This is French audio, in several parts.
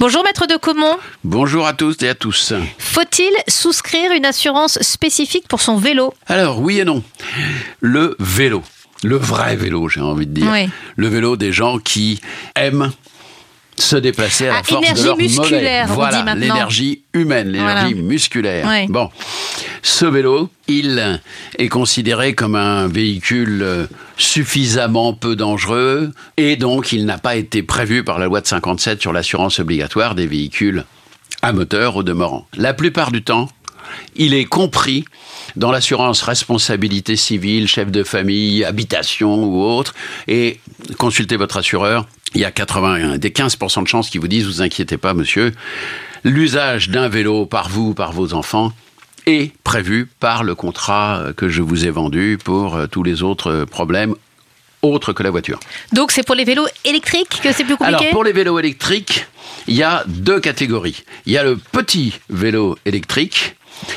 Bonjour maître de Comont. Bonjour à tous et à tous. Faut-il souscrire une assurance spécifique pour son vélo? Alors oui et non. Le vélo, le vrai vélo j'ai envie de dire. Oui. Le vélo des gens qui aiment se déplacer à la Ah, force de leur musculaire, mollet. Voilà, l'énergie humaine, l'énergie Voilà. musculaire. Oui. Bon, ce vélo, il est considéré comme un véhicule euh, suffisamment peu dangereux et donc il n'a pas été prévu par la loi de 57 sur l'assurance obligatoire des véhicules à moteur au demeurant. La plupart du temps, il est compris dans l'assurance responsabilité civile, chef de famille, habitation ou autre, et consultez votre assureur. Il y a 80, des 15% de chances qui vous disent, vous inquiétez pas, monsieur, l'usage d'un vélo par vous, par vos enfants, est prévu par le contrat euh, que je vous ai vendu pour euh, tous les autres euh, problèmes autres que la voiture. Donc c'est pour les vélos électriques que c'est plus compliqué Alors, pour les vélos électriques, il y a deux catégories. Il y a le petit vélo électrique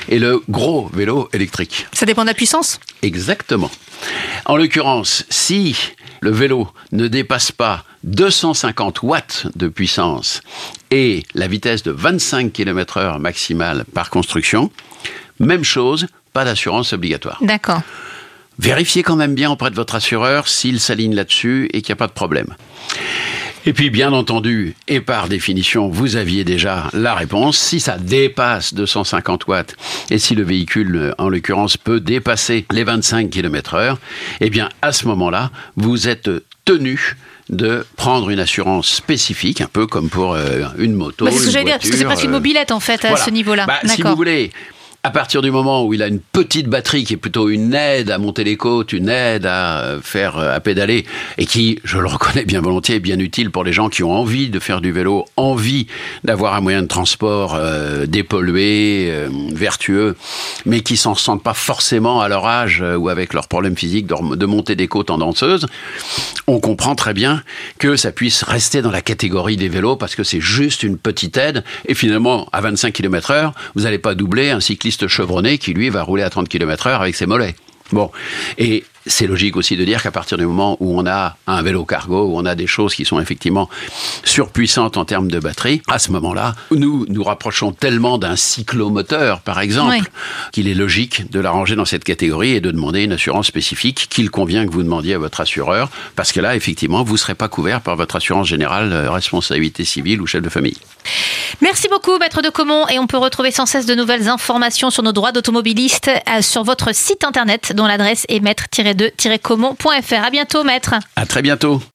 et le gros vélo électrique. Ça dépend de la puissance Exactement. En l'occurrence, si le vélo ne dépasse pas 250 watts de puissance et la vitesse de 25 km heure maximale par construction, même chose, pas d'assurance obligatoire. D'accord. Vérifiez quand même bien auprès de votre assureur s'il s'aligne là-dessus et qu'il n'y a pas de problème. Et puis, bien entendu, et par définition, vous aviez déjà la réponse. Si ça dépasse 250 watts et si le véhicule, en l'occurrence, peut dépasser les 25 km heure, eh bien, à ce moment-là, vous êtes tenu de prendre une assurance spécifique, un peu comme pour euh, une moto. Bah, c'est ce que j'allais dire, parce que c'est presque une euh, mobilette en fait à voilà. ce niveau-là. Bah, si vous voulez, à partir du moment où il a une petite batterie qui est plutôt une aide à monter les côtes, une aide à euh, faire euh, à pédaler, et qui, je le reconnais bien volontiers, est bien utile pour les gens qui ont envie de faire du vélo, envie d'avoir un moyen de transport euh, dépollué, vertueux, mais qui s'en sentent pas forcément à leur âge ou avec leurs problèmes physiques de, de monter des côtes en danseuse, on comprend très bien que ça puisse rester dans la catégorie des vélos parce que c'est juste une petite aide et finalement à 25 km heure, vous n'allez pas doubler un cycliste chevronné qui lui va rouler à 30 km heure avec ses mollets. Bon, et c'est logique aussi de dire qu'à partir du moment où on a un vélo cargo, où on a des choses qui sont effectivement surpuissantes en termes de batterie, à ce moment-là, nous nous rapprochons tellement d'un cyclomoteur, par exemple, Oui. qu'il est logique de la ranger dans cette catégorie et de demander une assurance spécifique qu'il convient que vous demandiez à votre assureur, parce que là, effectivement, vous ne serez pas couvert par votre assurance générale, euh, responsabilité civile ou chef de famille. Merci beaucoup maître de Comont et on peut retrouver sans cesse de nouvelles informations sur nos droits d'automobiliste euh, sur votre site internet dont l'adresse est maître-2-comont.fr. À bientôt maître. À très bientôt.